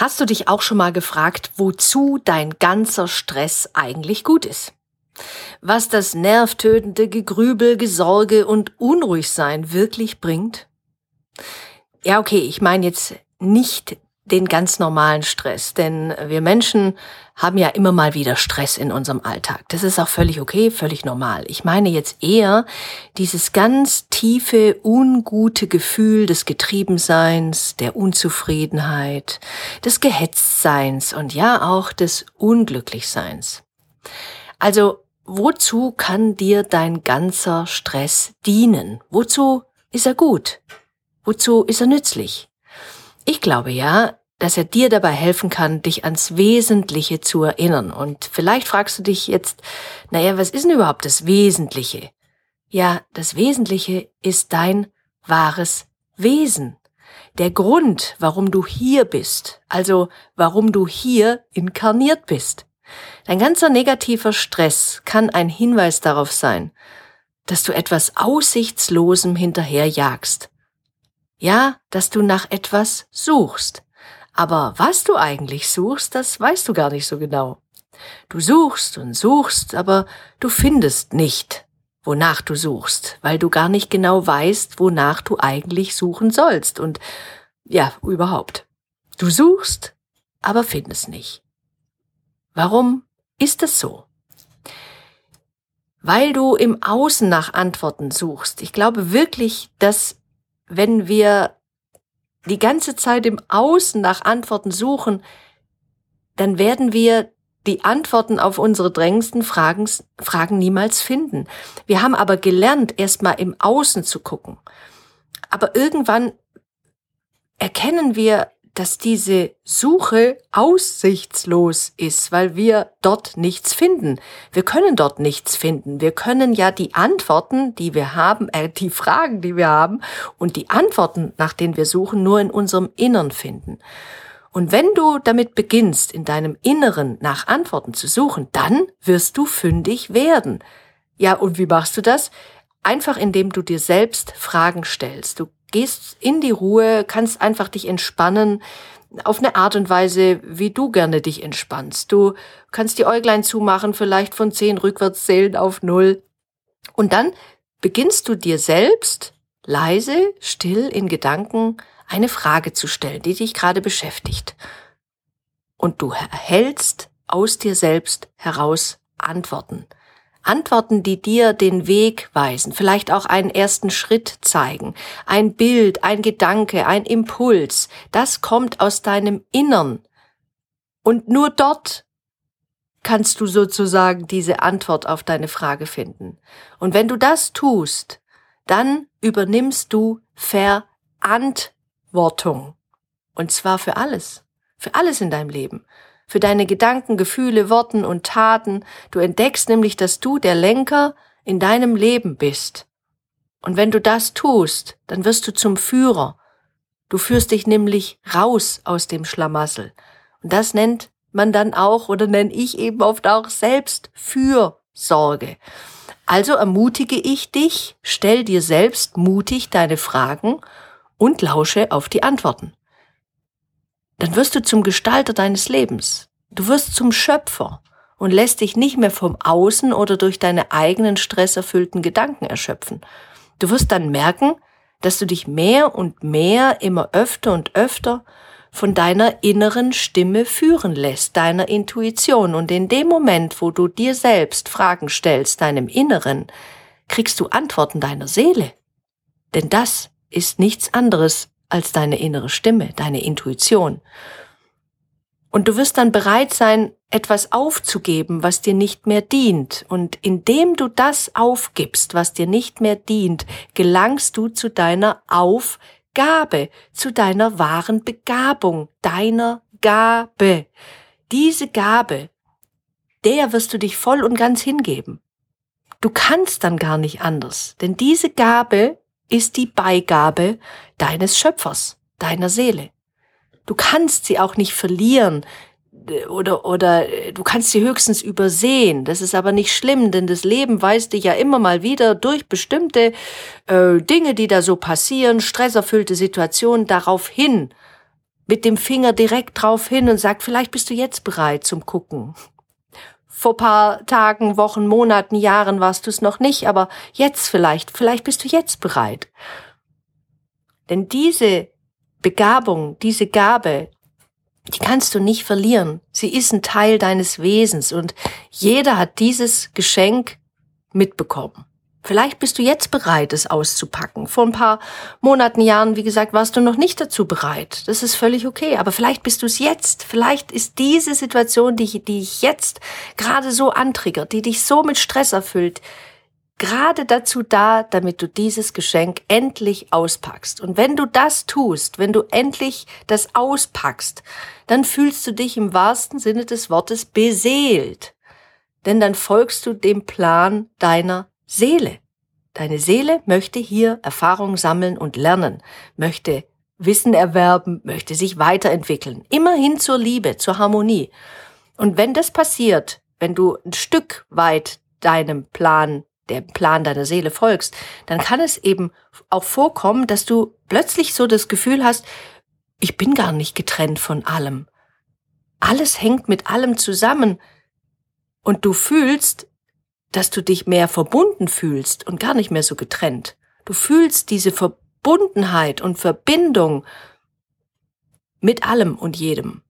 Hast du dich auch schon mal gefragt, wozu dein ganzer Stress eigentlich gut ist? Was das nervtötende Gegrübel, Gesorge und Unruhigsein wirklich bringt? Ja, okay, ich meine jetzt nicht den ganz normalen Stress, denn wir Menschen haben ja immer mal wieder Stress in unserem Alltag. Das ist auch völlig okay, völlig normal. Ich meine jetzt eher dieses ganz tiefe, ungute Gefühl des Getriebenseins, der Unzufriedenheit, des Gehetztseins und ja auch des Unglücklichseins. Also, wozu kann dir dein ganzer Stress dienen? Wozu ist er gut? Wozu ist er nützlich? Ich glaube ja, dass er dir dabei helfen kann, dich ans Wesentliche zu erinnern. Und vielleicht fragst du dich jetzt, naja, was ist denn überhaupt das Wesentliche? Ja, das Wesentliche ist dein wahres Wesen. Der Grund, warum du hier bist, also warum du hier inkarniert bist. Dein ganzer negativer Stress kann ein Hinweis darauf sein, dass du etwas Aussichtslosem hinterherjagst. Ja, dass du nach etwas suchst. Aber was du eigentlich suchst, das weißt du gar nicht so genau. Du suchst und suchst, aber du findest nicht, wonach du suchst, weil du gar nicht genau weißt, wonach du eigentlich suchen sollst. Und ja, überhaupt. Du suchst, aber findest nicht. Warum ist es so? Weil du im Außen nach Antworten suchst. Ich glaube wirklich, dass wenn wir die ganze Zeit im Außen nach Antworten suchen, dann werden wir die Antworten auf unsere drängendsten Fragen, Fragen niemals finden. Wir haben aber gelernt, erstmal im Außen zu gucken. Aber irgendwann erkennen wir, dass diese Suche aussichtslos ist, weil wir dort nichts finden. Wir können dort nichts finden. Wir können ja die Antworten, die wir haben, äh, die Fragen, die wir haben und die Antworten, nach denen wir suchen, nur in unserem Innern finden. Und wenn du damit beginnst, in deinem Inneren nach Antworten zu suchen, dann wirst du fündig werden. Ja, und wie machst du das? Einfach indem du dir selbst Fragen stellst. Du gehst in die Ruhe, kannst einfach dich entspannen auf eine Art und Weise, wie du gerne dich entspannst. Du kannst die Äuglein zumachen, vielleicht von zehn rückwärts zählen auf null. Und dann beginnst du dir selbst leise, still in Gedanken eine Frage zu stellen, die dich gerade beschäftigt. Und du erhältst aus dir selbst heraus Antworten. Antworten, die dir den Weg weisen, vielleicht auch einen ersten Schritt zeigen, ein Bild, ein Gedanke, ein Impuls, das kommt aus deinem Innern. Und nur dort kannst du sozusagen diese Antwort auf deine Frage finden. Und wenn du das tust, dann übernimmst du Verantwortung. Und zwar für alles. Für alles in deinem Leben für deine Gedanken, Gefühle, Worten und Taten. Du entdeckst nämlich, dass du der Lenker in deinem Leben bist. Und wenn du das tust, dann wirst du zum Führer. Du führst dich nämlich raus aus dem Schlamassel. Und das nennt man dann auch oder nenne ich eben oft auch selbst Fürsorge. Also ermutige ich dich, stell dir selbst mutig deine Fragen und lausche auf die Antworten dann wirst du zum Gestalter deines Lebens. Du wirst zum Schöpfer und lässt dich nicht mehr vom Außen oder durch deine eigenen stresserfüllten Gedanken erschöpfen. Du wirst dann merken, dass du dich mehr und mehr immer öfter und öfter von deiner inneren Stimme führen lässt, deiner Intuition. Und in dem Moment, wo du dir selbst Fragen stellst, deinem Inneren, kriegst du Antworten deiner Seele. Denn das ist nichts anderes als deine innere Stimme, deine Intuition. Und du wirst dann bereit sein, etwas aufzugeben, was dir nicht mehr dient. Und indem du das aufgibst, was dir nicht mehr dient, gelangst du zu deiner Aufgabe, zu deiner wahren Begabung, deiner Gabe, diese Gabe, der wirst du dich voll und ganz hingeben. Du kannst dann gar nicht anders, denn diese Gabe ist die Beigabe deines Schöpfers, deiner Seele. Du kannst sie auch nicht verlieren äh, oder, oder äh, du kannst sie höchstens übersehen. Das ist aber nicht schlimm, denn das Leben weist dich ja immer mal wieder durch bestimmte äh, Dinge, die da so passieren, stresserfüllte Situationen darauf hin, mit dem Finger direkt drauf hin und sagt, vielleicht bist du jetzt bereit zum Gucken vor paar Tagen, Wochen, Monaten, Jahren warst du es noch nicht, aber jetzt vielleicht, vielleicht bist du jetzt bereit. Denn diese Begabung, diese Gabe, die kannst du nicht verlieren. Sie ist ein Teil deines Wesens und jeder hat dieses Geschenk mitbekommen. Vielleicht bist du jetzt bereit, es auszupacken. Vor ein paar Monaten, Jahren, wie gesagt, warst du noch nicht dazu bereit. Das ist völlig okay. Aber vielleicht bist du es jetzt. Vielleicht ist diese Situation, die, die ich jetzt gerade so antriggert, die dich so mit Stress erfüllt, gerade dazu da, damit du dieses Geschenk endlich auspackst. Und wenn du das tust, wenn du endlich das auspackst, dann fühlst du dich im wahrsten Sinne des Wortes beseelt. Denn dann folgst du dem Plan deiner Seele. Deine Seele möchte hier Erfahrung sammeln und lernen, möchte Wissen erwerben, möchte sich weiterentwickeln, immerhin zur Liebe, zur Harmonie. Und wenn das passiert, wenn du ein Stück weit deinem Plan, dem Plan deiner Seele folgst, dann kann es eben auch vorkommen, dass du plötzlich so das Gefühl hast, ich bin gar nicht getrennt von allem. Alles hängt mit allem zusammen. Und du fühlst, dass du dich mehr verbunden fühlst und gar nicht mehr so getrennt. Du fühlst diese Verbundenheit und Verbindung mit allem und jedem.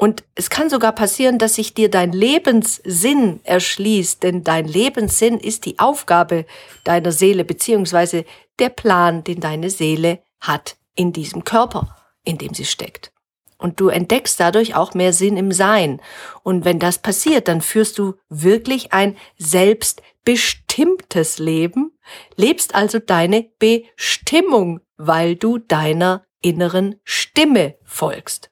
Und es kann sogar passieren, dass sich dir dein Lebenssinn erschließt, denn dein Lebenssinn ist die Aufgabe deiner Seele beziehungsweise der Plan, den deine Seele hat in diesem Körper, in dem sie steckt. Und du entdeckst dadurch auch mehr Sinn im Sein. Und wenn das passiert, dann führst du wirklich ein selbstbestimmtes Leben, lebst also deine Bestimmung, weil du deiner inneren Stimme folgst.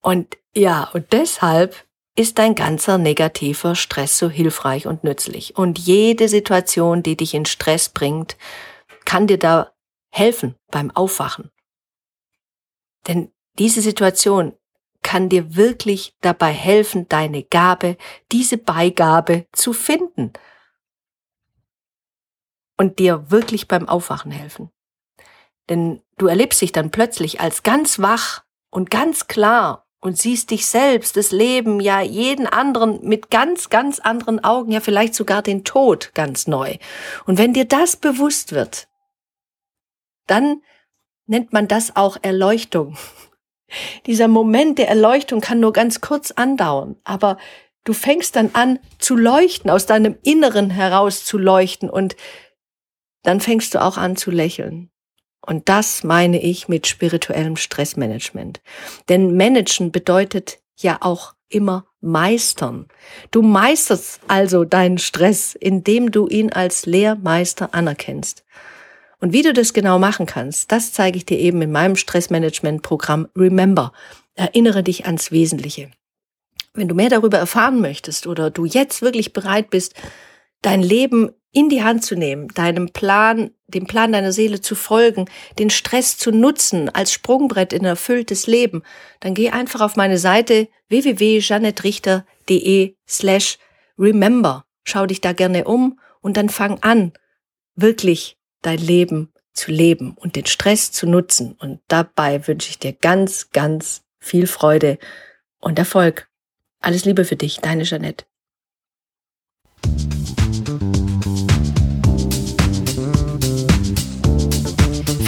Und ja, und deshalb ist dein ganzer negativer Stress so hilfreich und nützlich. Und jede Situation, die dich in Stress bringt, kann dir da helfen beim Aufwachen. Denn diese Situation kann dir wirklich dabei helfen, deine Gabe, diese Beigabe zu finden und dir wirklich beim Aufwachen helfen. Denn du erlebst dich dann plötzlich als ganz wach und ganz klar und siehst dich selbst, das Leben, ja jeden anderen mit ganz, ganz anderen Augen, ja vielleicht sogar den Tod ganz neu. Und wenn dir das bewusst wird, dann nennt man das auch Erleuchtung. Dieser Moment der Erleuchtung kann nur ganz kurz andauern, aber du fängst dann an zu leuchten, aus deinem Inneren heraus zu leuchten und dann fängst du auch an zu lächeln. Und das meine ich mit spirituellem Stressmanagement. Denn managen bedeutet ja auch immer meistern. Du meisterst also deinen Stress, indem du ihn als Lehrmeister anerkennst. Und wie du das genau machen kannst, das zeige ich dir eben in meinem Stressmanagement-Programm Remember. Erinnere dich ans Wesentliche. Wenn du mehr darüber erfahren möchtest oder du jetzt wirklich bereit bist, dein Leben in die Hand zu nehmen, deinem Plan, dem Plan deiner Seele zu folgen, den Stress zu nutzen als Sprungbrett in ein erfülltes Leben, dann geh einfach auf meine Seite www.janettrichter.de slash remember. Schau dich da gerne um und dann fang an, wirklich dein Leben zu leben und den Stress zu nutzen. Und dabei wünsche ich dir ganz, ganz viel Freude und Erfolg. Alles Liebe für dich, deine Jeanette.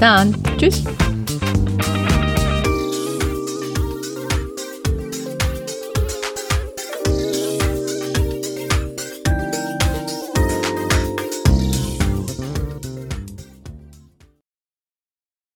Dann. Tschüss.